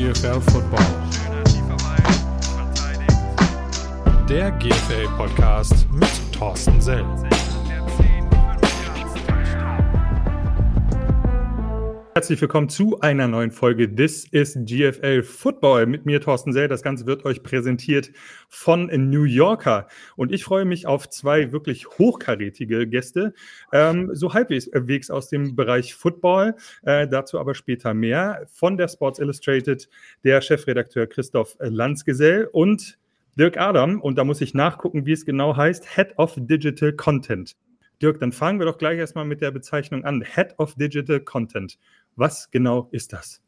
GFL Football. Der GFL Podcast mit Thorsten Sell. Herzlich willkommen zu einer neuen Folge This is GFL Football. Mit mir Thorsten Sell. Das Ganze wird euch präsentiert von New Yorker. Und ich freue mich auf zwei wirklich hochkarätige Gäste, ähm, so halbwegs aus dem Bereich Football. Äh, dazu aber später mehr. Von der Sports Illustrated der Chefredakteur Christoph Lanzgesell und Dirk Adam. Und da muss ich nachgucken, wie es genau heißt. Head of Digital Content. Dirk, dann fangen wir doch gleich erstmal mit der Bezeichnung an. Head of Digital Content. Was genau ist das?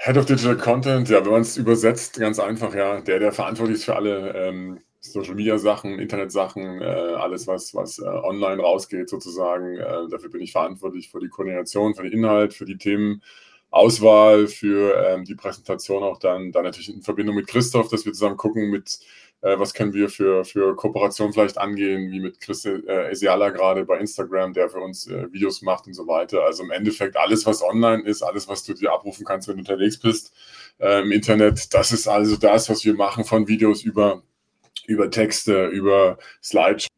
Head of Digital Content, ja, wenn man es übersetzt, ganz einfach, ja, der, der verantwortlich ist für alle ähm, Social Media Sachen, Internet Sachen, äh, alles, was, was äh, online rausgeht, sozusagen. Äh, dafür bin ich verantwortlich für die Koordination, für den Inhalt, für die Themenauswahl, für ähm, die Präsentation auch dann, dann natürlich in Verbindung mit Christoph, dass wir zusammen gucken mit äh, was können wir für, für Kooperation vielleicht angehen, wie mit Chris äh, Esiala gerade bei Instagram, der für uns äh, Videos macht und so weiter. Also im Endeffekt alles, was online ist, alles, was du dir abrufen kannst, wenn du unterwegs bist äh, im Internet, das ist also das, was wir machen von Videos über, über Texte, über Slideshows,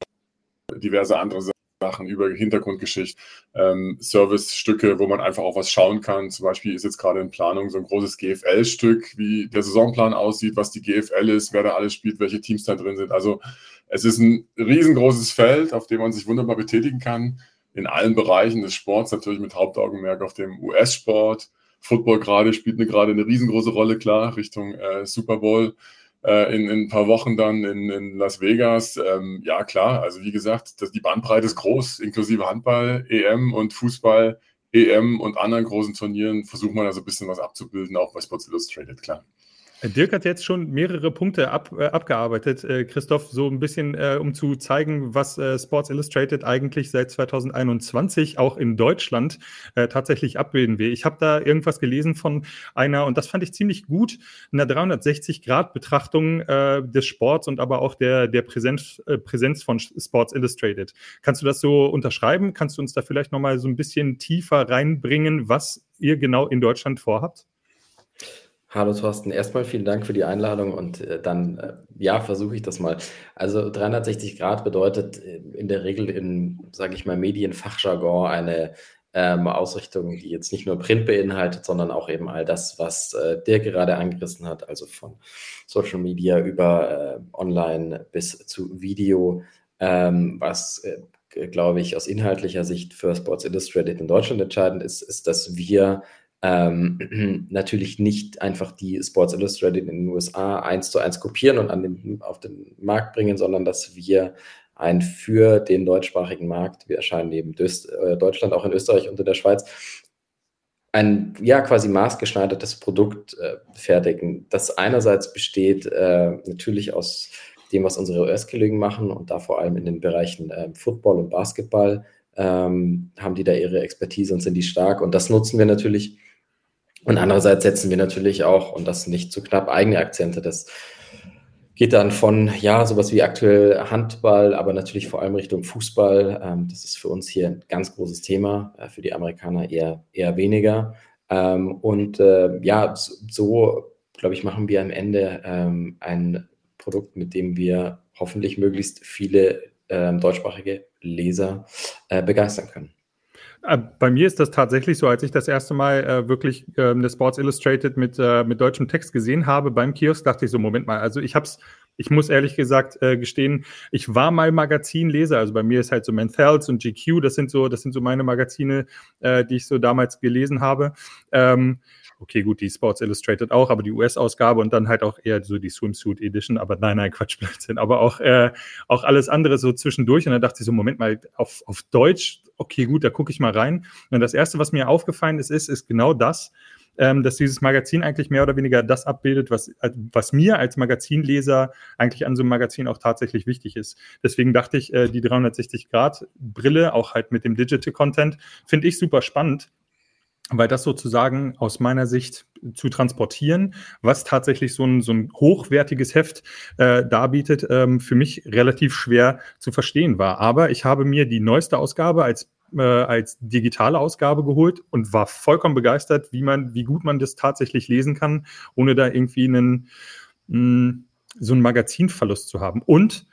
diverse andere Sachen. Sachen über Hintergrundgeschichte, ähm, Service-Stücke, wo man einfach auch was schauen kann. Zum Beispiel ist jetzt gerade in Planung so ein großes GFL-Stück, wie der Saisonplan aussieht, was die GFL ist, wer da alles spielt, welche Teams da drin sind. Also es ist ein riesengroßes Feld, auf dem man sich wunderbar betätigen kann, in allen Bereichen des Sports, natürlich mit Hauptaugenmerk auf dem US-Sport. Football gerade spielt eine, gerade eine riesengroße Rolle, klar, Richtung äh, Super Bowl in, in, ein paar Wochen dann in, in Las Vegas. Ähm, ja, klar, also wie gesagt, das, die Bandbreite ist groß, inklusive Handball, EM und Fußball, EM und anderen großen Turnieren versucht man also ein bisschen was abzubilden, auch bei Sports Illustrated, klar. Dirk hat jetzt schon mehrere Punkte ab, äh, abgearbeitet, äh, Christoph, so ein bisschen, äh, um zu zeigen, was äh, Sports Illustrated eigentlich seit 2021 auch in Deutschland äh, tatsächlich abbilden will. Ich habe da irgendwas gelesen von einer, und das fand ich ziemlich gut, einer 360-Grad-Betrachtung äh, des Sports und aber auch der, der Präsenz, Präsenz von Sports Illustrated. Kannst du das so unterschreiben? Kannst du uns da vielleicht nochmal so ein bisschen tiefer reinbringen, was ihr genau in Deutschland vorhabt? Hallo Thorsten, erstmal vielen Dank für die Einladung und äh, dann, äh, ja, versuche ich das mal. Also 360 Grad bedeutet äh, in der Regel in, sage ich mal, Medienfachjargon eine ähm, Ausrichtung, die jetzt nicht nur Print beinhaltet, sondern auch eben all das, was äh, der gerade angerissen hat, also von Social Media über äh, Online bis zu Video, ähm, was äh, glaube ich, aus inhaltlicher Sicht für Sports Illustrated in Deutschland entscheidend ist, ist, dass wir ähm, natürlich nicht einfach die Sports Illustrated in den USA eins zu eins kopieren und an den, auf den Markt bringen, sondern dass wir ein für den deutschsprachigen Markt, wir erscheinen neben äh, Deutschland auch in Österreich und in der Schweiz, ein ja quasi maßgeschneidertes Produkt äh, fertigen, das einerseits besteht äh, natürlich aus dem, was unsere US-Kollegen machen und da vor allem in den Bereichen äh, Football und Basketball ähm, haben die da ihre Expertise und sind die stark und das nutzen wir natürlich und andererseits setzen wir natürlich auch, und das nicht zu knapp, eigene Akzente. Das geht dann von, ja, sowas wie aktuell Handball, aber natürlich vor allem Richtung Fußball. Ähm, das ist für uns hier ein ganz großes Thema, äh, für die Amerikaner eher, eher weniger. Ähm, und äh, ja, so, glaube ich, machen wir am Ende ähm, ein Produkt, mit dem wir hoffentlich möglichst viele deutschsprachige Leser äh, begeistern können. Äh, bei mir ist das tatsächlich so, als ich das erste Mal äh, wirklich äh, eine Sports Illustrated mit, äh, mit deutschem Text gesehen habe beim Kiosk, dachte ich so, Moment mal, also ich hab's, ich muss ehrlich gesagt äh, gestehen, ich war mal Magazinleser, also bei mir ist halt so Menthels und GQ, das sind so, das sind so meine Magazine, äh, die ich so damals gelesen habe. Ähm, okay, gut, die Sports Illustrated auch, aber die US-Ausgabe und dann halt auch eher so die Swimsuit Edition, aber nein, nein, Quatsch, Blödsinn, aber auch, äh, auch alles andere so zwischendurch und dann dachte ich so, Moment mal, auf, auf Deutsch, okay, gut, da gucke ich mal rein. Und das Erste, was mir aufgefallen ist, ist, ist genau das, ähm, dass dieses Magazin eigentlich mehr oder weniger das abbildet, was, was mir als Magazinleser eigentlich an so einem Magazin auch tatsächlich wichtig ist. Deswegen dachte ich, äh, die 360-Grad-Brille, auch halt mit dem Digital Content, finde ich super spannend weil das sozusagen aus meiner Sicht zu transportieren, was tatsächlich so ein, so ein hochwertiges Heft äh, darbietet, ähm, für mich relativ schwer zu verstehen war. Aber ich habe mir die neueste Ausgabe als äh, als digitale Ausgabe geholt und war vollkommen begeistert, wie man, wie gut man das tatsächlich lesen kann, ohne da irgendwie einen mh, hm, so einen Magazinverlust zu haben. Und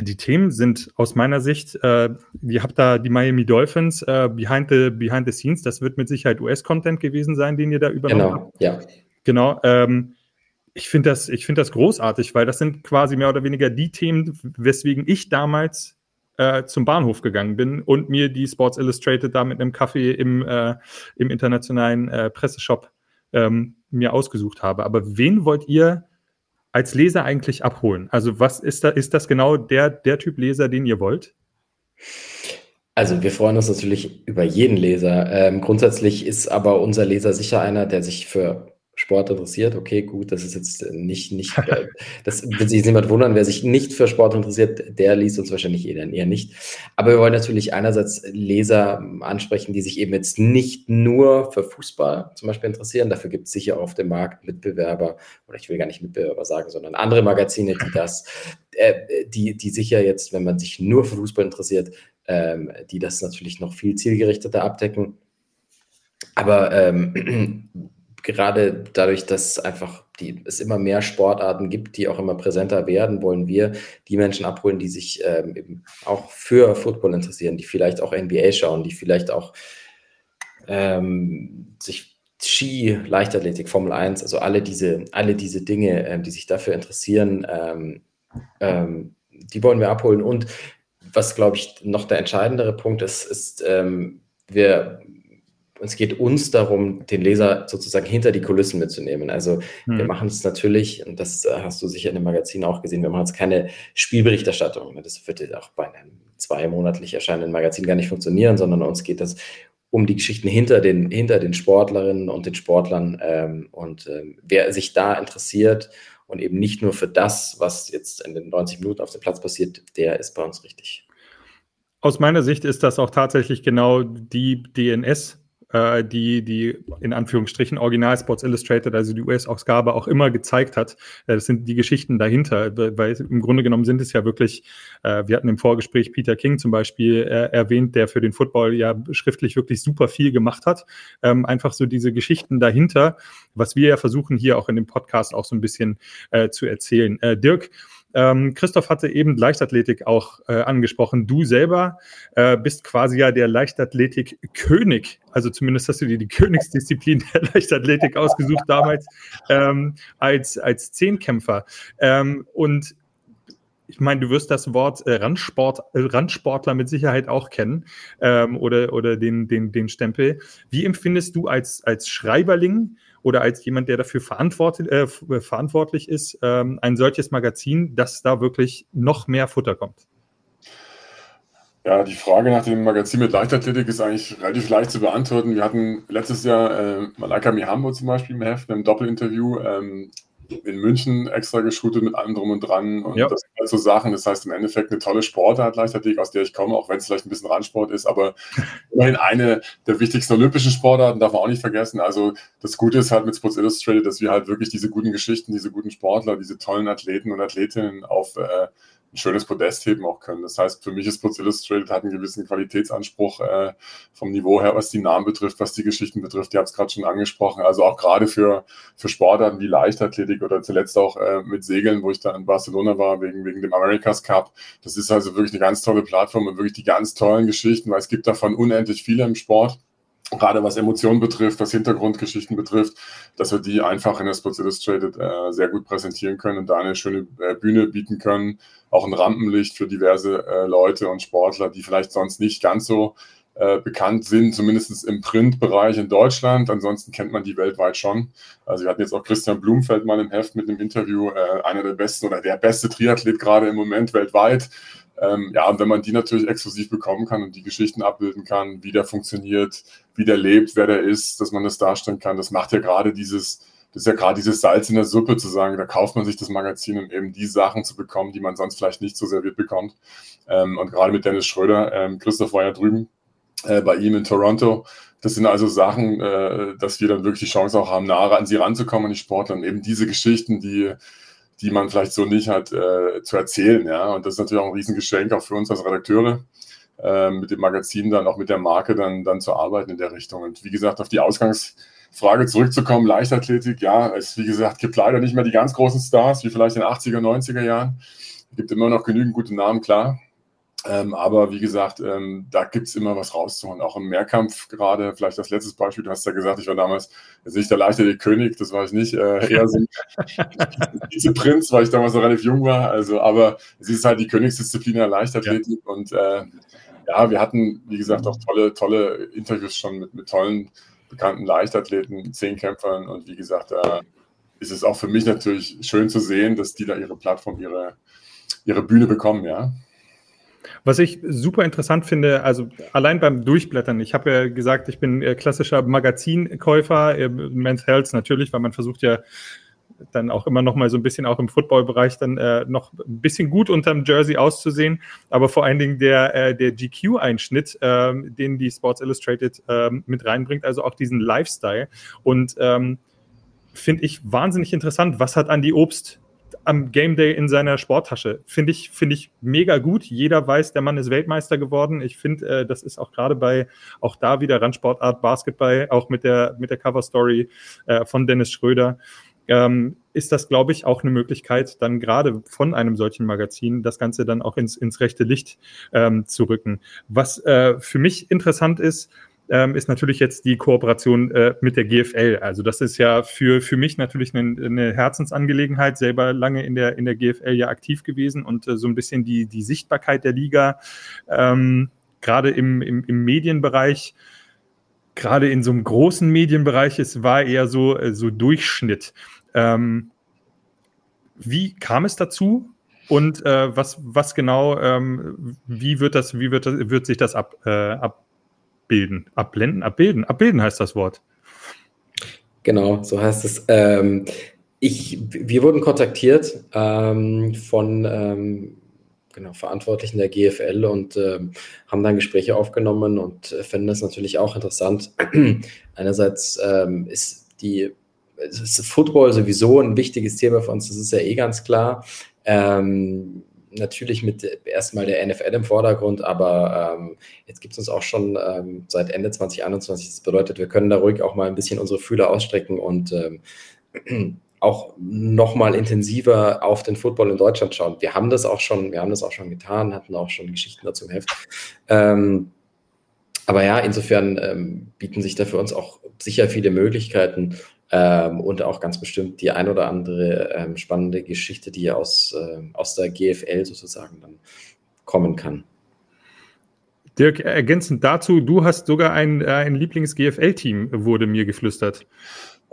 die Themen sind aus meiner Sicht, äh, ihr habt da die Miami Dolphins äh, behind, the, behind the scenes, das wird mit Sicherheit US-Content gewesen sein, den ihr da übernommen genau, habt. Ja. Genau. Ähm, ich finde das, ich das großartig, weil das sind quasi mehr oder weniger die Themen, weswegen ich damals äh, zum Bahnhof gegangen bin und mir die Sports Illustrated da mit einem Kaffee im, äh, im internationalen äh, Presseshop ähm, mir ausgesucht habe. Aber wen wollt ihr als Leser eigentlich abholen? Also was ist da, ist das genau der, der Typ Leser, den ihr wollt? Also wir freuen uns natürlich über jeden Leser. Ähm, grundsätzlich ist aber unser Leser sicher einer, der sich für Sport interessiert, okay, gut, das ist jetzt nicht, nicht, äh, das wird sich niemand wundern, wer sich nicht für Sport interessiert, der liest uns wahrscheinlich eher, eher nicht. Aber wir wollen natürlich einerseits Leser ansprechen, die sich eben jetzt nicht nur für Fußball zum Beispiel interessieren. Dafür gibt es sicher auf dem Markt Mitbewerber, oder ich will gar nicht Mitbewerber sagen, sondern andere Magazine, die das, äh, die, die sicher jetzt, wenn man sich nur für Fußball interessiert, ähm, die das natürlich noch viel zielgerichteter abdecken. Aber ähm, gerade dadurch, dass einfach die, es immer mehr Sportarten gibt, die auch immer präsenter werden, wollen wir die Menschen abholen, die sich ähm, eben auch für Football interessieren, die vielleicht auch NBA schauen, die vielleicht auch ähm, sich Ski, Leichtathletik, Formel 1, also alle diese, alle diese Dinge, ähm, die sich dafür interessieren, ähm, ähm, die wollen wir abholen. Und was, glaube ich, noch der entscheidendere Punkt ist, ist, ähm, wir es geht uns darum, den Leser sozusagen hinter die Kulissen mitzunehmen. Also hm. wir machen es natürlich, und das äh, hast du sicher in dem Magazin auch gesehen, wir machen jetzt keine Spielberichterstattung. Das wird auch bei einem zweimonatlich erscheinenden Magazin gar nicht funktionieren, sondern uns geht es um die Geschichten hinter den, hinter den Sportlerinnen und den Sportlern. Ähm, und ähm, wer sich da interessiert und eben nicht nur für das, was jetzt in den 90 Minuten auf dem Platz passiert, der ist bei uns richtig. Aus meiner Sicht ist das auch tatsächlich genau die DNS äh, die, die in Anführungsstrichen Original Sports Illustrated, also die US-Ausgabe, auch immer gezeigt hat. Äh, das sind die Geschichten dahinter, weil im Grunde genommen sind es ja wirklich, äh, wir hatten im Vorgespräch Peter King zum Beispiel äh, erwähnt, der für den Football ja schriftlich wirklich super viel gemacht hat. Ähm, einfach so diese Geschichten dahinter, was wir ja versuchen hier auch in dem Podcast auch so ein bisschen äh, zu erzählen. Äh, Dirk, ähm, Christoph hatte eben Leichtathletik auch äh, angesprochen. Du selber äh, bist quasi ja der Leichtathletik-König. Also zumindest hast du dir die Königsdisziplin der Leichtathletik ausgesucht damals ähm, als, als Zehnkämpfer. Ähm, und ich meine, du wirst das Wort äh, Randsport, äh, Randsportler mit Sicherheit auch kennen ähm, oder, oder den, den, den Stempel. Wie empfindest du als, als Schreiberling oder als jemand, der dafür verantwortlich, äh, verantwortlich ist, ähm, ein solches Magazin, dass da wirklich noch mehr Futter kommt? Ja, die Frage nach dem Magazin mit Leichtathletik ist eigentlich relativ leicht zu beantworten. Wir hatten letztes Jahr äh, Malaika Mihambo zum Beispiel im Heft, in einem Doppelinterview. Ähm, in München extra geshootet mit allem drum und dran und ja. das so Sachen. Das heißt im Endeffekt eine tolle Sportart Leichtathletik, aus der ich komme, auch wenn es vielleicht ein bisschen Randsport ist, aber immerhin eine der wichtigsten olympischen Sportarten, darf man auch nicht vergessen. Also das Gute ist halt mit Sports Illustrated, dass wir halt wirklich diese guten Geschichten, diese guten Sportler, diese tollen Athleten und Athletinnen auf äh, ein schönes Podest heben auch können. Das heißt, für mich ist Sports Illustrated hat einen gewissen Qualitätsanspruch äh, vom Niveau her, was die Namen betrifft, was die Geschichten betrifft. Ihr habt es gerade schon angesprochen. Also auch gerade für, für Sportarten wie Leichtathletik oder zuletzt auch äh, mit Segeln, wo ich da in Barcelona war, wegen, wegen dem America's Cup. Das ist also wirklich eine ganz tolle Plattform und wirklich die ganz tollen Geschichten, weil es gibt davon unendlich viele im Sport gerade was Emotionen betrifft, was Hintergrundgeschichten betrifft, dass wir die einfach in der Sports Illustrated äh, sehr gut präsentieren können und da eine schöne äh, Bühne bieten können, auch ein Rampenlicht für diverse äh, Leute und Sportler, die vielleicht sonst nicht ganz so äh, bekannt sind, zumindest im Printbereich in Deutschland. Ansonsten kennt man die weltweit schon. Also wir hatten jetzt auch Christian Blumfeld mal im Heft mit einem Interview, äh, einer der besten oder der beste Triathlet gerade im Moment weltweit. Ähm, ja, und wenn man die natürlich exklusiv bekommen kann und die Geschichten abbilden kann, wie der funktioniert, wie der lebt, wer der ist, dass man das darstellen kann, das macht ja gerade dieses, das ist ja gerade dieses Salz in der Suppe zu sagen, da kauft man sich das Magazin, um eben die Sachen zu bekommen, die man sonst vielleicht nicht so serviert bekommt. Ähm, und gerade mit Dennis Schröder, ähm, Christoph war ja drüben äh, bei ihm in Toronto. Das sind also Sachen, äh, dass wir dann wirklich die Chance auch haben, nahe an sie ranzukommen, an die Sportler. Und eben diese Geschichten, die die man vielleicht so nicht hat, äh, zu erzählen. Ja? Und das ist natürlich auch ein Riesengeschenk auch für uns als Redakteure, äh, mit dem Magazin dann auch mit der Marke dann, dann zu arbeiten in der Richtung. Und wie gesagt, auf die Ausgangsfrage zurückzukommen, Leichtathletik, ja, es wie gesagt gibt leider nicht mehr die ganz großen Stars, wie vielleicht in den 80er, 90er Jahren. Es gibt immer noch genügend gute Namen, klar. Ähm, aber wie gesagt, ähm, da gibt es immer was rauszuholen. Auch im Mehrkampf gerade, vielleicht das letzte Beispiel, du hast ja gesagt, ich war damals jetzt nicht der leichte König, das war ich nicht, äh, eher so ein Vizeprinz, weil ich damals noch relativ jung war. Also, aber es ist halt die Königsdisziplin der Leichtathletik ja. und äh, ja, wir hatten, wie gesagt, auch tolle, tolle Interviews schon mit, mit tollen, bekannten Leichtathleten, Zehnkämpfern und wie gesagt, da ist es auch für mich natürlich schön zu sehen, dass die da ihre Plattform, ihre, ihre Bühne bekommen, ja. Was ich super interessant finde, also allein beim Durchblättern, ich habe ja gesagt, ich bin äh, klassischer Magazinkäufer, äh, Men's Health natürlich, weil man versucht ja dann auch immer noch mal so ein bisschen auch im Footballbereich dann äh, noch ein bisschen gut unterm Jersey auszusehen, aber vor allen Dingen der, äh, der GQ-Einschnitt, äh, den die Sports Illustrated äh, mit reinbringt, also auch diesen Lifestyle und ähm, finde ich wahnsinnig interessant. Was hat Andy Obst am Game Day in seiner Sporttasche. Finde ich, finde ich mega gut. Jeder weiß, der Mann ist Weltmeister geworden. Ich finde, äh, das ist auch gerade bei, auch da wieder Randsportart Basketball, auch mit der, mit der Cover Story äh, von Dennis Schröder. Ähm, ist das, glaube ich, auch eine Möglichkeit, dann gerade von einem solchen Magazin das Ganze dann auch ins, ins rechte Licht ähm, zu rücken. Was äh, für mich interessant ist, ähm, ist natürlich jetzt die Kooperation äh, mit der GFL. Also das ist ja für, für mich natürlich eine, eine Herzensangelegenheit, selber lange in der, in der GFL ja aktiv gewesen und äh, so ein bisschen die, die Sichtbarkeit der Liga, ähm, gerade im, im, im Medienbereich, gerade in so einem großen Medienbereich, es war eher so, äh, so Durchschnitt. Ähm, wie kam es dazu? Und äh, was, was genau, ähm, wie wird das, wie wird das, wird sich das ab, äh, ab abbilden. Abblenden, abbilden. Abbilden heißt das Wort. Genau, so heißt es. Ähm, ich, wir wurden kontaktiert ähm, von ähm, genau, Verantwortlichen der GFL und ähm, haben dann Gespräche aufgenommen und äh, finden das natürlich auch interessant. Einerseits ähm, ist die ist Football sowieso ein wichtiges Thema für uns, das ist ja eh ganz klar. Ähm, natürlich mit erstmal der NFL im Vordergrund, aber ähm, jetzt gibt es uns auch schon ähm, seit Ende 2021. Das bedeutet, wir können da ruhig auch mal ein bisschen unsere Fühler ausstrecken und ähm, auch nochmal intensiver auf den Football in Deutschland schauen. Wir haben das auch schon, wir haben das auch schon getan, hatten auch schon Geschichten dazu im Heft. Ähm, aber ja, insofern ähm, bieten sich da für uns auch sicher viele Möglichkeiten ähm, und auch ganz bestimmt die ein oder andere ähm, spannende Geschichte, die aus, äh, aus der GFL sozusagen dann kommen kann. Dirk, ergänzend dazu, du hast sogar ein, äh, ein Lieblings-GFL-Team, wurde mir geflüstert.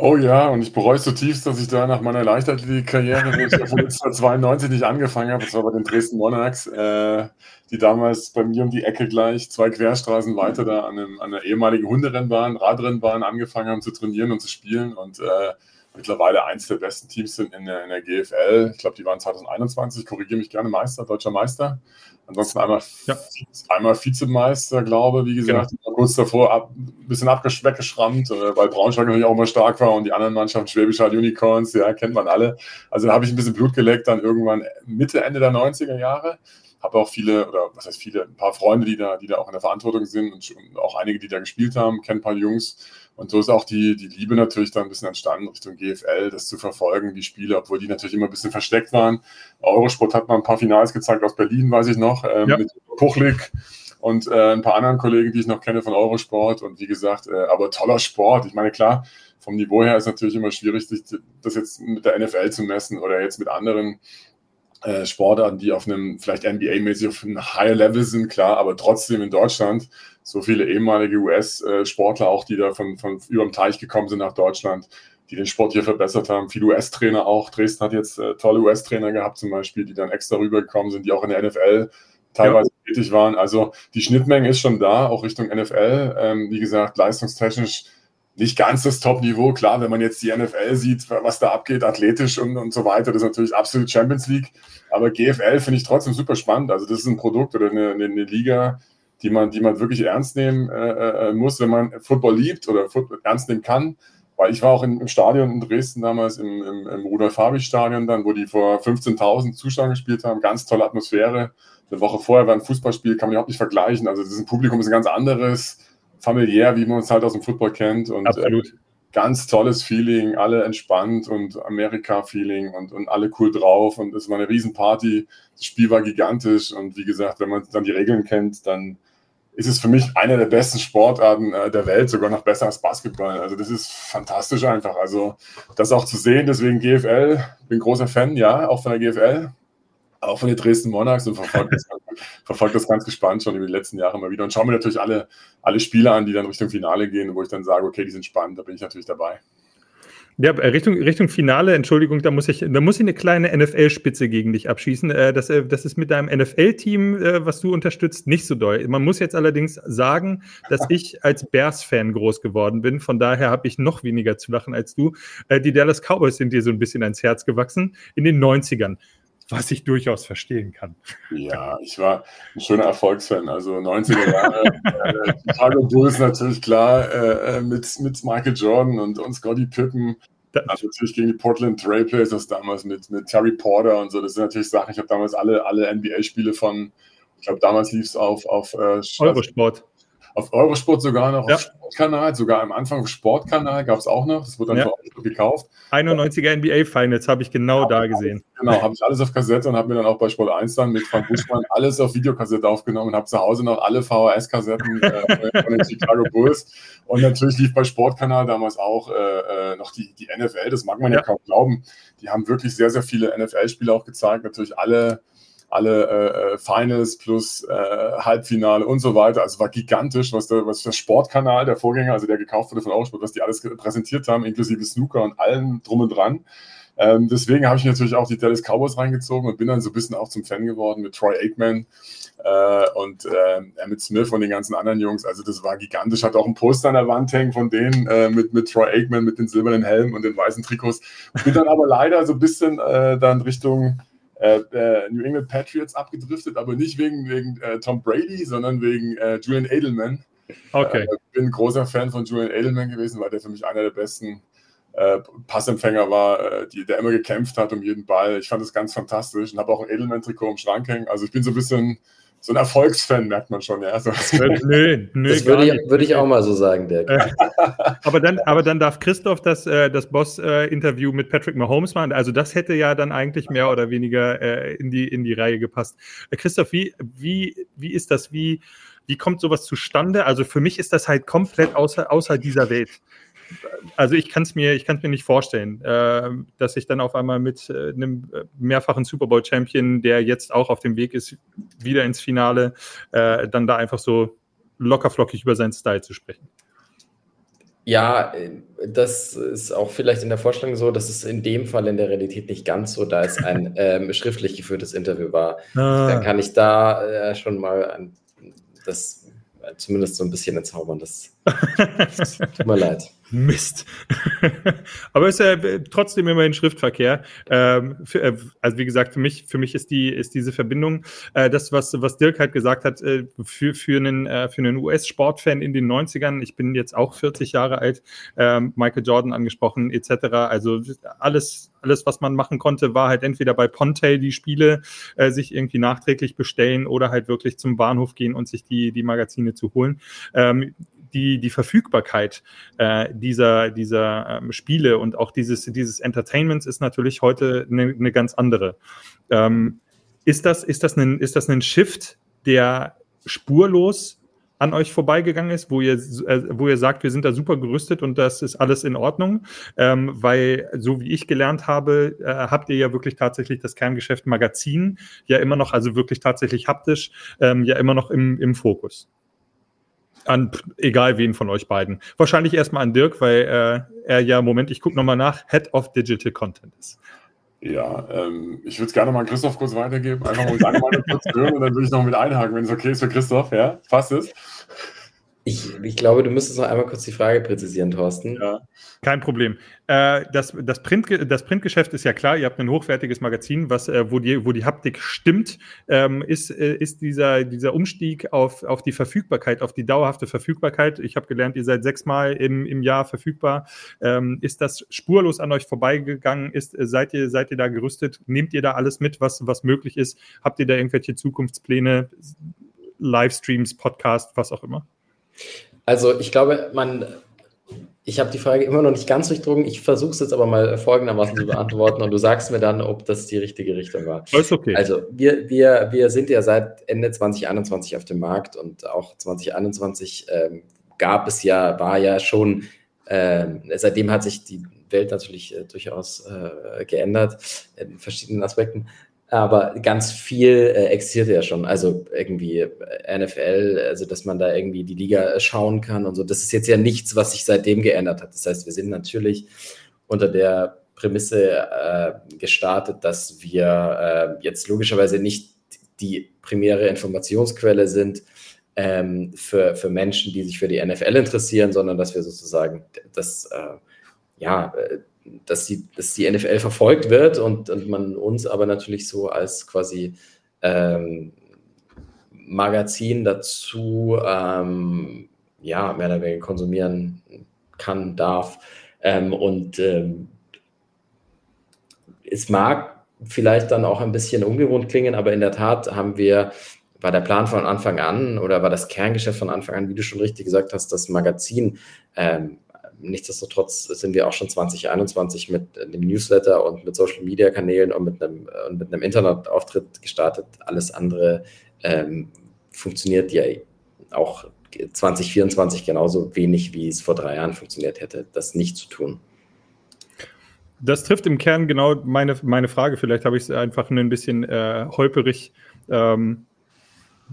Oh ja, und ich bereue es zutiefst, dass ich da nach meiner Leichtathletik-Karriere, wo ich 1992 nicht angefangen habe, das war bei den Dresden Monarchs, äh, die damals bei mir um die Ecke gleich zwei Querstraßen weiter da an, einem, an einer ehemaligen Hunderennbahn, Radrennbahn angefangen haben zu trainieren und zu spielen. Und äh, mittlerweile eins der besten Teams sind in der, in der GFL. Ich glaube, die waren 2021, korrigiere mich gerne, Meister, deutscher Meister. Ansonsten einmal, ja. einmal Vizemeister, glaube wie gesagt, genau. kurz davor ab, ein bisschen weggeschrammt, äh, weil Braunschweig natürlich auch immer stark war und die anderen Mannschaften, Schwäbisch Hall Unicorns, ja, kennt man alle. Also da habe ich ein bisschen Blut geleckt, dann irgendwann Mitte, Ende der 90er Jahre habe auch viele, oder was heißt viele, ein paar Freunde, die da, die da auch in der Verantwortung sind und auch einige, die da gespielt haben, kennen ein paar Jungs. Und so ist auch die, die Liebe natürlich dann ein bisschen entstanden Richtung GFL, das zu verfolgen, die Spiele, obwohl die natürlich immer ein bisschen versteckt waren. Eurosport hat mal ein paar Finals gezeigt aus Berlin, weiß ich noch, ähm, ja. mit Puchlik und äh, ein paar anderen Kollegen, die ich noch kenne von Eurosport. Und wie gesagt, äh, aber toller Sport. Ich meine, klar, vom Niveau her ist natürlich immer schwierig, sich das jetzt mit der NFL zu messen oder jetzt mit anderen äh, Sportarten, die auf einem vielleicht NBA-mäßig auf einem Higher Level sind, klar, aber trotzdem in Deutschland so viele ehemalige US-Sportler auch, die da von, von über dem Teich gekommen sind nach Deutschland, die den Sport hier verbessert haben. Viele US-Trainer auch. Dresden hat jetzt äh, tolle US-Trainer gehabt zum Beispiel, die dann extra rübergekommen sind, die auch in der NFL teilweise ja. tätig waren. Also die Schnittmenge ist schon da, auch Richtung NFL. Ähm, wie gesagt, leistungstechnisch nicht ganz das Top-Niveau. Klar, wenn man jetzt die NFL sieht, was da abgeht, athletisch und, und so weiter, das ist natürlich absolut Champions League. Aber GFL finde ich trotzdem super spannend. Also das ist ein Produkt oder eine, eine, eine Liga, die man, die man wirklich ernst nehmen äh, äh muss, wenn man Football liebt oder Football ernst nehmen kann. Weil ich war auch im Stadion in Dresden damals, im, im, im Rudolf-Habich-Stadion dann, wo die vor 15.000 Zuschauern gespielt haben. Ganz tolle Atmosphäre. Eine Woche vorher war ein Fußballspiel, kann man überhaupt nicht vergleichen. Also das Publikum ist ein ganz anderes, familiär, wie man es halt aus dem Football kennt. Und, Absolut. Äh, ganz tolles Feeling, alle entspannt und Amerika-Feeling und, und alle cool drauf. Und es war eine Riesenparty. Das Spiel war gigantisch. Und wie gesagt, wenn man dann die Regeln kennt, dann ist es für mich eine der besten Sportarten äh, der Welt, sogar noch besser als Basketball. Also das ist fantastisch einfach. Also das auch zu sehen, deswegen GFL, bin großer Fan, ja, auch von der GFL, auch von den Dresden Monarchs und verfolge das, verfolg das ganz gespannt schon über die letzten Jahre mal wieder und schaue mir natürlich alle, alle Spiele an, die dann Richtung Finale gehen, wo ich dann sage, okay, die sind spannend, da bin ich natürlich dabei. Ja, äh, Richtung, Richtung Finale, Entschuldigung, da muss ich, da muss ich eine kleine NFL-Spitze gegen dich abschießen. Äh, das, äh, das ist mit deinem NFL-Team, was du unterstützt, nicht so doll. Man muss jetzt allerdings sagen, dass ich als Bears-Fan groß geworden bin. Von daher habe ich noch weniger zu lachen als du. Die Dallas Cowboys sind dir so ein bisschen ans Herz gewachsen in den 90ern was ich durchaus verstehen kann. Ja, ich war ein schöner Erfolgsfan. Also 90er Jahre, äh, Chicago Bulls natürlich klar, äh, mit, mit Michael Jordan und, und Scottie Pippen. Also natürlich gegen die Portland Trailblazers damals mit, mit Terry Porter und so. Das sind natürlich Sachen. Ich habe damals alle, alle NBA-Spiele von, ich glaube, damals lief es auf, auf äh, Eurosport auf Eurosport sogar noch, ja. auf Sportkanal, sogar am Anfang auf Sportkanal gab es auch noch. Das wurde dann ja. für gekauft. 91er NBA Finals habe ich genau ja, da gesehen. Genau, habe ich alles auf Kassette und habe mir dann auch bei Sport 1 dann mit Frank Buschmann alles auf Videokassette aufgenommen und habe zu Hause noch alle VHS-Kassetten äh, von den Chicago Bulls. Und natürlich lief bei Sportkanal damals auch äh, äh noch die, die NFL, das mag man ja. ja kaum glauben. Die haben wirklich sehr, sehr viele NFL-Spiele auch gezeigt. Natürlich alle alle äh, äh, Finals plus äh, Halbfinale und so weiter. Also war gigantisch, was der, was der Sportkanal, der Vorgänger, also der gekauft wurde von Eurosport, was die alles präsentiert haben, inklusive Snooker und allem drum und dran. Ähm, deswegen habe ich natürlich auch die Dallas Cowboys reingezogen und bin dann so ein bisschen auch zum Fan geworden mit Troy Aikman äh, und äh, Emmett Smith und den ganzen anderen Jungs. Also das war gigantisch. Hat auch ein Poster an der Wand hängen von denen äh, mit, mit Troy Aikman, mit den silbernen Helmen und den weißen Trikots. Bin dann aber leider so ein bisschen äh, dann Richtung New England Patriots abgedriftet, aber nicht wegen, wegen äh, Tom Brady, sondern wegen äh, Julian Edelman. Okay. Ich bin ein großer Fan von Julian Edelman gewesen, weil der für mich einer der besten Passempfänger war, die, der immer gekämpft hat um jeden Ball. Ich fand das ganz fantastisch und habe auch ein Edelman-Trikot im Schrank hängen. Also ich bin so ein bisschen so ein Erfolgsfan, merkt man schon, ja. So. Nö, nö, das würde ich, würde ich, auch mal so sagen, Dirk. aber, dann, aber dann darf Christoph das, äh, das Boss-Interview mit Patrick Mahomes machen. Also das hätte ja dann eigentlich mehr oder weniger äh, in, die, in die Reihe gepasst. Äh, Christoph, wie, wie, wie ist das? Wie, wie kommt sowas zustande? Also für mich ist das halt komplett außer, außer dieser Welt also ich kann es mir, ich kann es mir nicht vorstellen, äh, dass ich dann auf einmal mit äh, einem äh, mehrfachen Super Bowl Champion, der jetzt auch auf dem Weg ist, wieder ins Finale, äh, dann da einfach so lockerflockig über seinen Style zu sprechen. Ja, das ist auch vielleicht in der Vorstellung so, dass es in dem Fall in der Realität nicht ganz so, da es ein ähm, schriftlich geführtes Interview war. Ah. Dann kann ich da äh, schon mal an das zumindest so ein bisschen entzaubern. Das, das tut mir leid. Mist. Aber es ist ja trotzdem immerhin Schriftverkehr. Ähm, für, äh, also wie gesagt, für mich, für mich ist die, ist diese Verbindung, äh, das, was, was Dirk halt gesagt hat, äh, für, für einen, äh, für einen US-Sportfan in den 90ern, ich bin jetzt auch 40 Jahre alt, ähm, Michael Jordan angesprochen, etc. Also alles, alles, was man machen konnte, war halt entweder bei Pontail die Spiele äh, sich irgendwie nachträglich bestellen oder halt wirklich zum Bahnhof gehen und sich die, die Magazine zu holen. Ähm, die, die Verfügbarkeit äh, dieser, dieser ähm, Spiele und auch dieses, dieses Entertainments ist natürlich heute eine, eine ganz andere. Ähm, ist, das, ist, das ein, ist das ein Shift, der spurlos an euch vorbeigegangen ist, wo ihr, äh, wo ihr sagt, wir sind da super gerüstet und das ist alles in Ordnung, ähm, weil so wie ich gelernt habe, äh, habt ihr ja wirklich tatsächlich das Kerngeschäft Magazin ja immer noch, also wirklich tatsächlich haptisch, ähm, ja immer noch im, im Fokus. An egal wen von euch beiden. Wahrscheinlich erstmal an Dirk, weil äh, er ja, Moment, ich gucke nochmal nach, Head of Digital Content ist. Ja, ähm, ich würde es gerne mal Christoph kurz weitergeben, einfach mal seine Meinung kurz hören und dann würde ich noch mit einhaken, wenn es okay ist für Christoph, ja? Passt es? Ich, ich glaube, du müsstest noch einmal kurz die Frage präzisieren, Thorsten. Ja. Kein Problem. Äh, das, das, Print, das Printgeschäft ist ja klar, ihr habt ein hochwertiges Magazin, was, äh, wo, die, wo die Haptik stimmt. Ähm, ist äh, ist dieser, dieser Umstieg auf, auf die Verfügbarkeit, auf die dauerhafte Verfügbarkeit, ich habe gelernt, ihr seid sechsmal im, im Jahr verfügbar. Ähm, ist das spurlos an euch vorbeigegangen? Ist, äh, seid, ihr, seid ihr da gerüstet? Nehmt ihr da alles mit, was, was möglich ist? Habt ihr da irgendwelche Zukunftspläne, Livestreams, Podcast, was auch immer? Also ich glaube, man, ich habe die Frage immer noch nicht ganz durchdrungen. Ich versuche es jetzt aber mal folgendermaßen zu beantworten und du sagst mir dann, ob das die richtige Richtung war. Ist okay. Also wir, wir, wir sind ja seit Ende 2021 auf dem Markt und auch 2021 ähm, gab es ja, war ja schon, ähm, seitdem hat sich die Welt natürlich äh, durchaus äh, geändert in verschiedenen Aspekten. Aber ganz viel äh, existiert ja schon. Also irgendwie äh, NFL, also dass man da irgendwie die Liga schauen kann und so. Das ist jetzt ja nichts, was sich seitdem geändert hat. Das heißt, wir sind natürlich unter der Prämisse äh, gestartet, dass wir äh, jetzt logischerweise nicht die primäre Informationsquelle sind ähm, für, für Menschen, die sich für die NFL interessieren, sondern dass wir sozusagen das, äh, ja, äh, dass die, dass die NFL verfolgt wird und, und man uns aber natürlich so als quasi ähm, Magazin dazu ähm, ja, mehr oder weniger konsumieren kann, darf. Ähm, und ähm, es mag vielleicht dann auch ein bisschen ungewohnt klingen, aber in der Tat haben wir, war der Plan von Anfang an oder war das Kerngeschäft von Anfang an, wie du schon richtig gesagt hast, das Magazin ähm, nichtsdestotrotz sind wir auch schon 2021 mit dem Newsletter und mit Social Media Kanälen und mit einem, und mit einem Internetauftritt gestartet. Alles andere ähm, funktioniert ja auch 2024 genauso wenig, wie es vor drei Jahren funktioniert hätte, das nicht zu tun. Das trifft im Kern genau meine, meine Frage. Vielleicht habe ich es einfach ein bisschen äh, holperig ähm,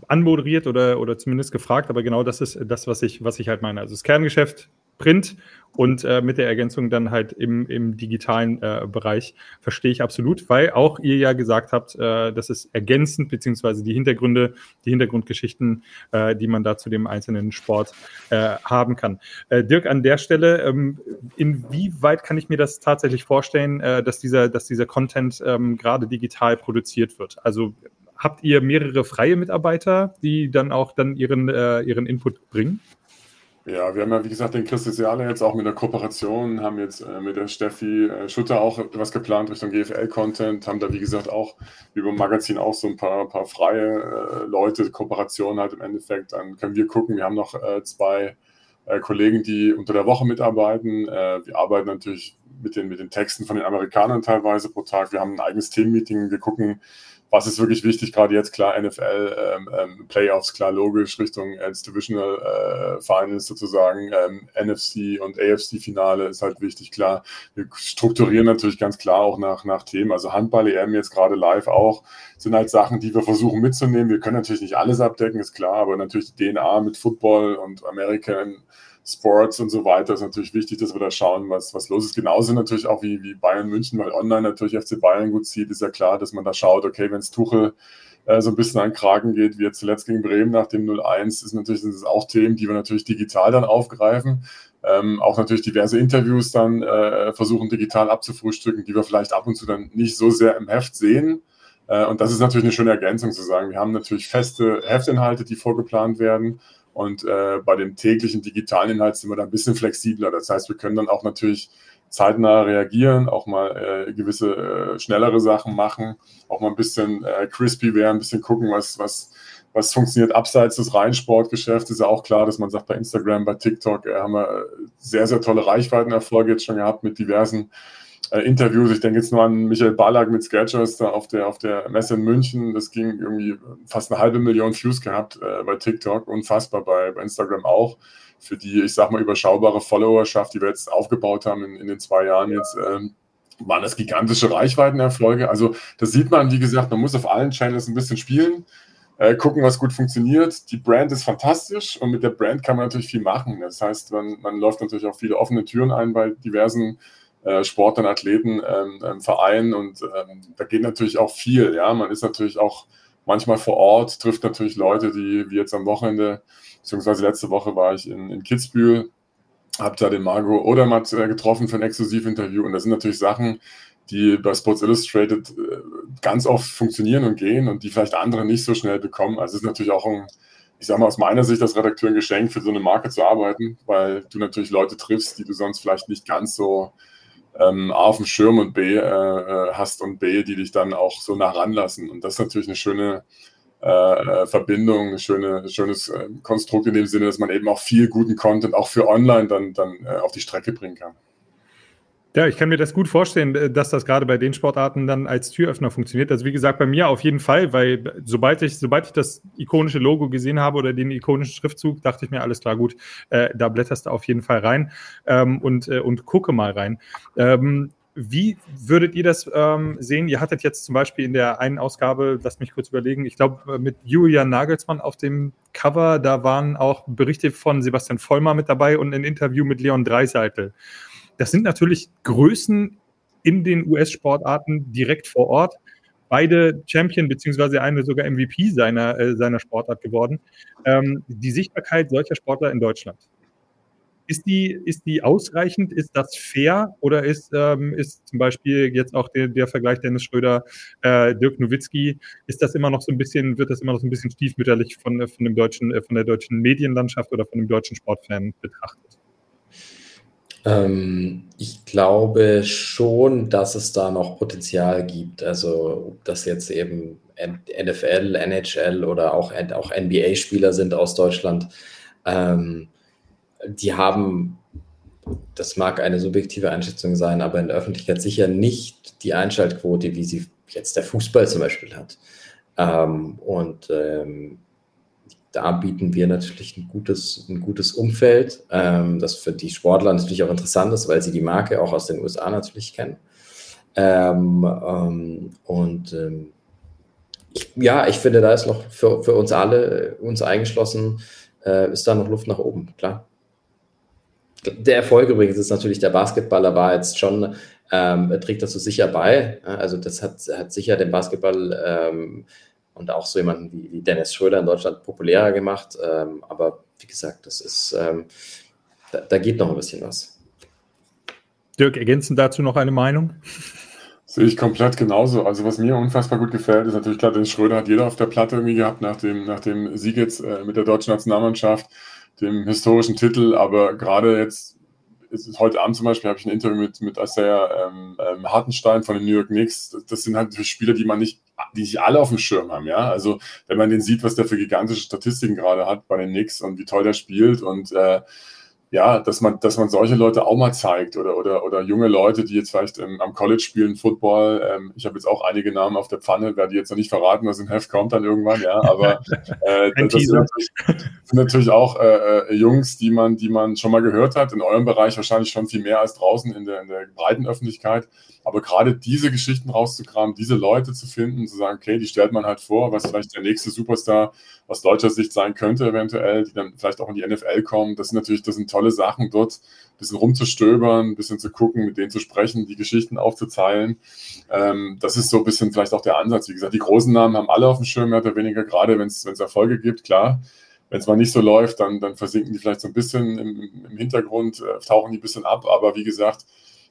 anmoderiert oder, oder zumindest gefragt, aber genau das ist das, was ich, was ich halt meine. Also das Kerngeschäft Print und äh, mit der Ergänzung dann halt im, im digitalen äh, Bereich verstehe ich absolut, weil auch ihr ja gesagt habt, äh, das ist ergänzend, beziehungsweise die Hintergründe, die Hintergrundgeschichten, äh, die man da zu dem einzelnen Sport äh, haben kann. Äh, Dirk, an der Stelle, ähm, inwieweit kann ich mir das tatsächlich vorstellen, äh, dass, dieser, dass dieser Content ähm, gerade digital produziert wird? Also habt ihr mehrere freie Mitarbeiter, die dann auch dann ihren, ihren Input bringen? Ja, wir haben ja, wie gesagt, den Christus Jale jetzt auch mit der Kooperation, haben jetzt äh, mit der Steffi äh, Schutter auch was geplant Richtung GFL-Content, haben da, wie gesagt, auch beim Magazin auch so ein paar, paar freie äh, Leute, Kooperationen halt im Endeffekt. Dann können wir gucken, wir haben noch äh, zwei äh, Kollegen, die unter der Woche mitarbeiten. Äh, wir arbeiten natürlich mit den, mit den Texten von den Amerikanern teilweise pro Tag. Wir haben ein eigenes Teammeeting, wir gucken, was ist wirklich wichtig, gerade jetzt klar NFL, ähm, ähm, Playoffs, klar logisch, Richtung ins Divisional äh, Finals sozusagen, ähm, NFC und AFC-Finale ist halt wichtig, klar. Wir strukturieren natürlich ganz klar auch nach, nach Themen, also Handball-EM jetzt gerade live auch, sind halt Sachen, die wir versuchen mitzunehmen. Wir können natürlich nicht alles abdecken, ist klar, aber natürlich die DNA mit Football und American Sports und so weiter ist natürlich wichtig, dass wir da schauen, was, was los ist. Genauso natürlich auch wie, wie Bayern München, weil online natürlich FC Bayern gut sieht, ist ja klar, dass man da schaut, okay, wenn es Tuchel äh, so ein bisschen an den Kragen geht, wie jetzt zuletzt gegen Bremen nach dem 0-1, ist natürlich sind das auch Themen, die wir natürlich digital dann aufgreifen. Ähm, auch natürlich diverse Interviews dann äh, versuchen digital abzufrühstücken, die wir vielleicht ab und zu dann nicht so sehr im Heft sehen. Äh, und das ist natürlich eine schöne Ergänzung zu sagen. Wir haben natürlich feste Heftinhalte, die vorgeplant werden und äh, bei dem täglichen digitalen Inhalt sind wir da ein bisschen flexibler. Das heißt, wir können dann auch natürlich zeitnah reagieren, auch mal äh, gewisse äh, schnellere Sachen machen, auch mal ein bisschen äh, crispy werden, ein bisschen gucken, was, was, was funktioniert abseits des reinen Sportgeschäfts. Ist ja auch klar, dass man sagt, bei Instagram, bei TikTok äh, haben wir sehr, sehr tolle Reichweitenerfolge jetzt schon gehabt mit diversen äh, Interviews. Ich denke jetzt nur an Michael Ballack mit Sketchers da auf der, auf der Messe in München. Das ging irgendwie fast eine halbe Million Views gehabt äh, bei TikTok, unfassbar bei, bei Instagram auch. Für die, ich sag mal, überschaubare Followerschaft, die wir jetzt aufgebaut haben in, in den zwei Jahren jetzt, ähm, waren das gigantische Reichweitenerfolge. Also das sieht man, wie gesagt, man muss auf allen Channels ein bisschen spielen. Äh, gucken, was gut funktioniert. Die Brand ist fantastisch und mit der Brand kann man natürlich viel machen. Das heißt, man, man läuft natürlich auch viele offene Türen ein bei diversen äh, Sportlern, Athleten, ähm, ähm, Vereinen und ähm, da geht natürlich auch viel. Ja, man ist natürlich auch manchmal vor Ort, trifft natürlich Leute, die wie jetzt am Wochenende, beziehungsweise letzte Woche war ich in, in Kitzbühel, habe da den Margot Odermatt äh, getroffen für ein Exklusivinterview und das sind natürlich Sachen, die bei Sports Illustrated äh, ganz oft funktionieren und gehen und die vielleicht andere nicht so schnell bekommen. Also es ist natürlich auch ein, ich sage mal aus meiner Sicht als Redakteur ein Geschenk, für so eine Marke zu arbeiten, weil du natürlich Leute triffst, die du sonst vielleicht nicht ganz so ähm, A auf dem Schirm und B äh, äh, hast und B, die dich dann auch so nah ranlassen. Und das ist natürlich eine schöne äh, äh Verbindung, ein schöne, schönes äh, Konstrukt in dem Sinne, dass man eben auch viel guten Content auch für online dann, dann äh, auf die Strecke bringen kann. Ja, ich kann mir das gut vorstellen, äh, dass das gerade bei den Sportarten dann als Türöffner funktioniert. Also wie gesagt, bei mir auf jeden Fall, weil sobald ich, sobald ich das ikonische Logo gesehen habe oder den ikonischen Schriftzug, dachte ich mir, alles klar, gut, äh, da blätterst du auf jeden Fall rein ähm, und, äh, und gucke mal rein. Ähm, wie würdet ihr das ähm, sehen? Ihr hattet jetzt zum Beispiel in der einen Ausgabe, lasst mich kurz überlegen, ich glaube äh, mit Julian Nagelsmann auf dem Cover, da waren auch Berichte von Sebastian Vollmer mit dabei und ein Interview mit Leon Dreiseitel. Das sind natürlich Größen in den US-Sportarten direkt vor Ort. Beide Champion beziehungsweise eine sogar MVP seiner, äh, seiner Sportart geworden. Ähm, die Sichtbarkeit solcher Sportler in Deutschland. Ist die, ist die ausreichend? Ist das fair? Oder ist, ähm, ist zum Beispiel jetzt auch der, der Vergleich Dennis Schröder, äh, Dirk Nowitzki, ist das immer noch so ein bisschen, wird das immer noch so ein bisschen stiefmütterlich von, von dem deutschen, äh, von der deutschen Medienlandschaft oder von dem deutschen Sportfan betrachtet? Ähm, ich glaube schon, dass es da noch Potenzial gibt. Also, ob das jetzt eben NFL, NHL oder auch, auch NBA-Spieler sind aus Deutschland, ähm, die haben, das mag eine subjektive Einschätzung sein, aber in der Öffentlichkeit sicher nicht die Einschaltquote, wie sie jetzt der Fußball zum Beispiel hat. Ähm, und ähm, da bieten wir natürlich ein gutes, ein gutes Umfeld, ähm, das für die Sportler natürlich auch interessant ist, weil sie die Marke auch aus den USA natürlich kennen. Ähm, ähm, und ähm, ich, ja, ich finde, da ist noch für, für uns alle, uns eingeschlossen, äh, ist da noch Luft nach oben, klar. Der Erfolg übrigens ist natürlich, der Basketballer war jetzt schon, ähm, trägt dazu sicher bei. Also das hat, hat sicher den Basketball ähm, und auch so jemanden wie, wie Dennis Schröder in Deutschland populärer gemacht. Ähm, aber wie gesagt, das ist, ähm, da, da, geht noch ein bisschen was. Dirk, ergänzen dazu noch eine Meinung? Sehe ich komplett genauso. Also was mir unfassbar gut gefällt, ist natürlich klar, Dennis Schröder hat jeder auf der Platte irgendwie gehabt nach dem, nach dem Sieg jetzt äh, mit der deutschen Nationalmannschaft, dem historischen Titel, aber gerade jetzt ist heute Abend zum Beispiel habe ich ein Interview mit, mit Isaiah ähm, ähm, Hartenstein von den New York Knicks. Das, sind halt Spieler, die man nicht, die nicht alle auf dem Schirm haben, ja. Also wenn man den sieht, was der für gigantische Statistiken gerade hat bei den Knicks und wie toll der spielt und äh, ja, dass man, dass man solche Leute auch mal zeigt oder, oder, oder junge Leute, die jetzt vielleicht ähm, am College spielen, Football. Ähm, ich habe jetzt auch einige Namen auf der Pfanne, werde die jetzt noch nicht verraten, was im Heft kommt dann irgendwann, ja, aber äh, das sind natürlich, sind natürlich, auch äh, äh, Jungs, die man, die man schon mal gehört hat, in eurem Bereich wahrscheinlich schon viel mehr als draußen in der, in der breiten Öffentlichkeit. Aber gerade diese Geschichten rauszukramen, diese Leute zu finden, zu sagen, okay, die stellt man halt vor, was vielleicht der nächste Superstar aus deutscher Sicht sein könnte, eventuell, die dann vielleicht auch in die NFL kommen. Das sind natürlich, das sind tolle Sachen, dort ein bisschen rumzustöbern, ein bisschen zu gucken, mit denen zu sprechen, die Geschichten aufzuzeilen. Ähm, das ist so ein bisschen vielleicht auch der Ansatz. Wie gesagt, die großen Namen haben alle auf dem Schirm, mehr oder weniger, gerade wenn es Erfolge gibt, klar wenn es mal nicht so läuft, dann, dann versinken die vielleicht so ein bisschen im, im Hintergrund, äh, tauchen die ein bisschen ab. Aber wie gesagt,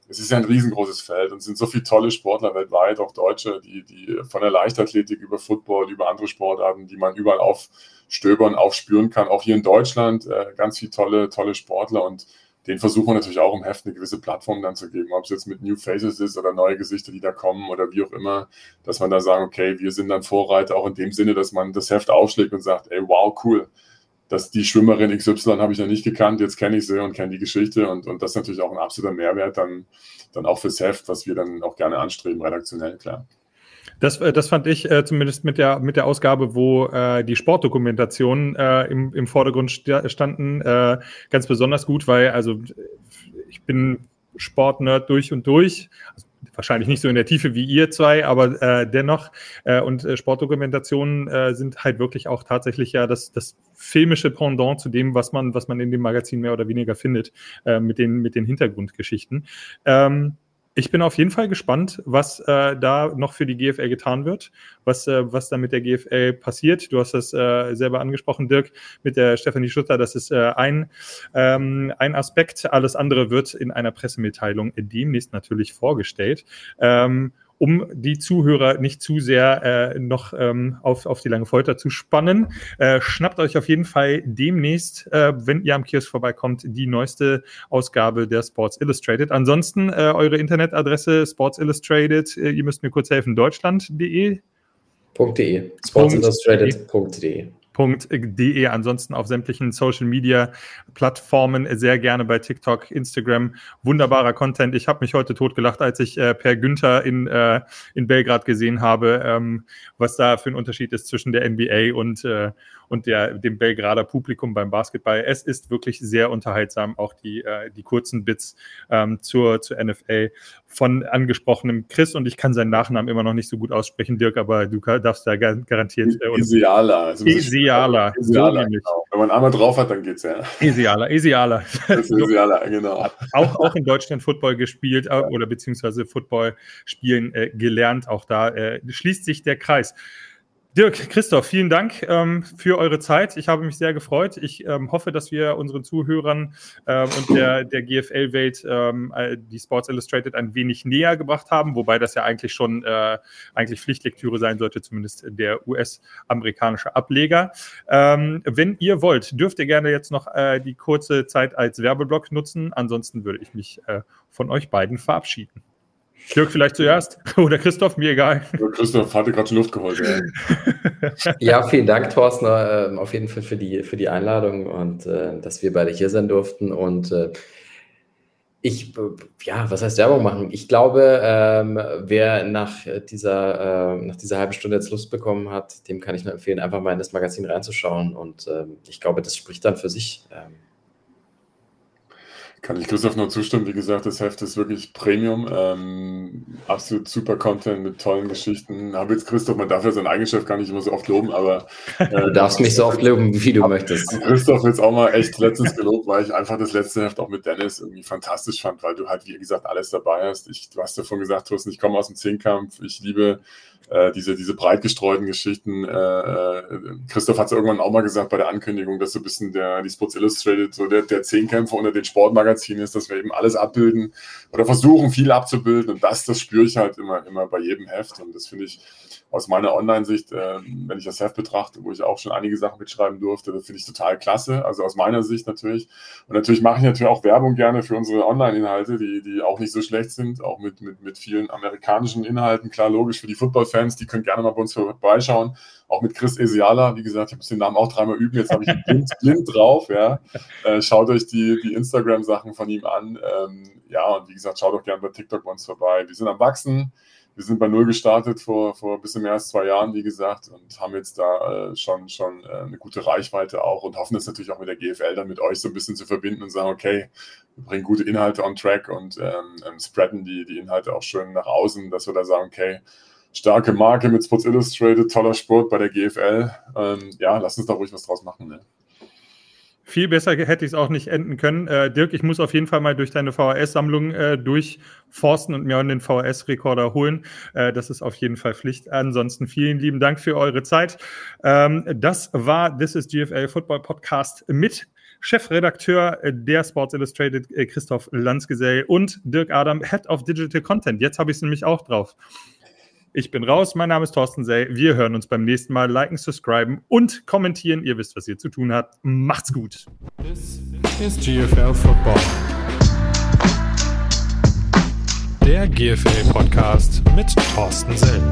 es ist ja ein riesengroßes Feld und es sind so viele tolle Sportler weltweit, auch Deutsche, die, die von der Leichtathletik über Football, über andere Sportarten, die man überall aufstöbern, aufspüren kann. Auch hier in Deutschland äh, ganz viele tolle, tolle Sportler und den versuchen wir natürlich auch im Heft eine gewisse Plattform dann zu geben, ob es jetzt mit New Faces ist oder neue Gesichter, die da kommen oder wie auch immer, dass man da sagen, okay, wir sind dann Vorreiter, auch in dem Sinne, dass man das Heft aufschlägt und sagt, ey, wow, cool, dass die Schwimmerin XY habe ich ja nicht gekannt, jetzt kenne ich sie und kenne die Geschichte und, und das ist natürlich auch ein absoluter Mehrwert dann, dann auch fürs Heft, was wir dann auch gerne anstreben, redaktionell, klar. Das, äh, das fand ich äh, zumindest mit der, mit der Ausgabe, wo äh, die Sportdokumentationen äh, im, im Vordergrund standen, äh, ganz besonders gut, weil also ich bin Sportnerd durch und durch. Also, wahrscheinlich nicht so in der Tiefe wie ihr zwei, aber äh, dennoch. Äh, und äh, Sportdokumentationen äh, sind halt wirklich auch tatsächlich ja das, das filmische Pendant zu dem, was man, was man in dem Magazin mehr oder weniger findet, äh, mit, den, mit den Hintergrundgeschichten. Ähm, Ich bin auf jeden Fall gespannt, was äh, da noch für die GFL getan wird, was, äh, was da mit der GFL passiert. Du hast das äh, selber angesprochen, Dirk, mit der Stefanie Schutter. Das ist äh, ein, ähm, ein Aspekt. Alles andere wird in einer Pressemitteilung demnächst natürlich vorgestellt. Ähm, um die Zuhörer nicht zu sehr äh, noch ähm, auf, auf die lange Folter zu spannen. Äh, schnappt euch auf jeden Fall demnächst, äh, wenn ihr am Kiosk vorbeikommt, die neueste Ausgabe der Sports Illustrated. Ansonsten äh, eure Internetadresse Sports Illustrated, äh, ihr müsst mir kurz helfen, deutschland.de. .de, sportsillustrated.de www.de. Ansonsten auf sämtlichen Social Media Plattformen sehr gerne bei TikTok, Instagram. Wunderbarer Content. Ich habe mich heute totgelacht, als ich äh, Per Günther in, äh, in Belgrad gesehen habe, ähm, was da für ein Unterschied ist zwischen der NBA und, äh, und der, dem Belgrader Publikum beim Basketball. Es ist wirklich sehr unterhaltsam, auch die, äh, die kurzen Bits ähm, zur, zur NFL von angesprochenem Chris und ich kann seinen Nachnamen immer noch nicht so gut aussprechen, Dirk, aber du darfst da garantiert. Äh, Isiala. Also Isiala. Isiala so genau. Wenn man einmal drauf hat, dann geht's ja. Isiala, Isiala. Isiala, genau. Auch, auch in Deutschland Football gespielt äh, oder beziehungsweise Football spielen äh, gelernt. Auch da äh, schließt sich der Kreis. Dirk, Christoph, vielen Dank ähm, für eure Zeit. Ich habe mich sehr gefreut. Ich ähm, hoffe, dass wir unseren Zuhörern ähm, und der, der GFL-Welt ähm, äh, die Sports Illustrated ein wenig näher gebracht haben, wobei das ja eigentlich schon äh, eigentlich Pflichtlektüre sein sollte, zumindest der US-amerikanische Ableger. Ähm, wenn ihr wollt, dürft ihr gerne jetzt noch äh, die kurze Zeit als Werbeblock nutzen. Ansonsten würde ich mich äh, von euch beiden verabschieden. Dirk vielleicht zuerst oder Christoph, mir egal. Christoph hatte gerade schon Luft geholt. Ja. ja, vielen Dank, Thorsten, äh, auf jeden Fall für die, für die Einladung und äh, dass wir beide hier sein durften. Und äh, ich, ja, was heißt Werbung machen? Ich glaube, ähm, wer nach dieser, äh, nach dieser halben Stunde jetzt Lust bekommen hat, dem kann ich nur empfehlen, einfach mal in das Magazin reinzuschauen. Und ähm, ich glaube, das spricht dann für sich. Ähm, kann ich Christoph nur zustimmen. Wie gesagt, das Heft ist wirklich Premium. Ähm, absolut super Content mit tollen Geschichten. Habe jetzt Christoph, man darf ja sein eigenes Chef gar nicht immer so oft loben, aber. Äh, du darfst mich so oft loben, wie du möchtest. Christoph jetzt auch mal echt letztens gelobt, weil ich einfach das letzte Heft auch mit Dennis irgendwie fantastisch fand, weil du halt, wie gesagt, alles dabei hast. Ich, du hast davon gesagt, Thorsten, ich komme aus dem Zehnkampf. Ich liebe äh, diese, diese breit gestreuten Geschichten. Äh, äh Christoph hat es irgendwann auch mal gesagt bei der Ankündigung, dass so ein bisschen der, die Sports Illustrated so der, der Zehnkämpfer unter den Sportmagazinen ist, dass wir eben alles abbilden oder versuchen, viel abzubilden. Und das, das spüre ich halt immer, immer bei jedem Heft. Und das finde ich aus meiner Online-Sicht, äh, wenn ich das Heft betrachte, wo ich auch schon einige Sachen mitschreiben durfte, das finde ich total klasse. Also aus meiner Sicht natürlich. Und natürlich mache ich natürlich auch Werbung gerne für unsere Online-Inhalte, die, die auch nicht so schlecht sind, auch mit, mit, mit vielen amerikanischen Inhalten. Klar, logisch für die Football-Fans, die können gerne mal bei uns vorbeischauen. Auch mit Chris Esiala, wie gesagt, ich muss den Namen auch dreimal üben, jetzt habe ich ihn blind, blind drauf, ja. Äh, schaut euch die, die Instagram-Sachen von ihm an. Ähm, ja, und wie gesagt, schaut auch gerne bei TikTok bei uns vorbei. Wir sind am Wachsen wir sind bei Null gestartet vor, vor ein bisschen mehr als zwei Jahren, wie gesagt, und haben jetzt da äh, schon, schon äh, eine gute Reichweite auch und hoffen das natürlich auch mit der GFL dann mit euch so ein bisschen zu verbinden und sagen, okay, wir bringen gute Inhalte on track und ähm, ähm, spreaden die, die Inhalte auch schön nach außen, dass wir da sagen, okay, starke Marke mit Sports Illustrated, toller Sport bei der GFL. Ähm, ja, lass uns da ruhig was draus machen. Ne? Viel besser hätte ich es auch nicht enden können. Äh, Dirk, ich muss auf jeden Fall mal durch deine VHS-Sammlung äh, durchforsten und mir den VHS-Rekorder holen. Äh, das ist auf jeden Fall Pflicht. Ansonsten vielen lieben Dank für eure Zeit. Ähm, das war This is GFL Football Podcast mit Chefredakteur der Sports Illustrated äh, Christoph Lanzgesell und Dirk Adam, Head of Digital Content. Jetzt habe ich es nämlich auch drauf. Ich bin raus. Mein Name ist Thorsten Sey. Wir hören uns beim nächsten Mal. Liken, subscriben und kommentieren. Ihr wisst, was ihr zu tun habt. Macht's gut. This is GFL Football. Der GFL Podcast mit Thorsten Sell.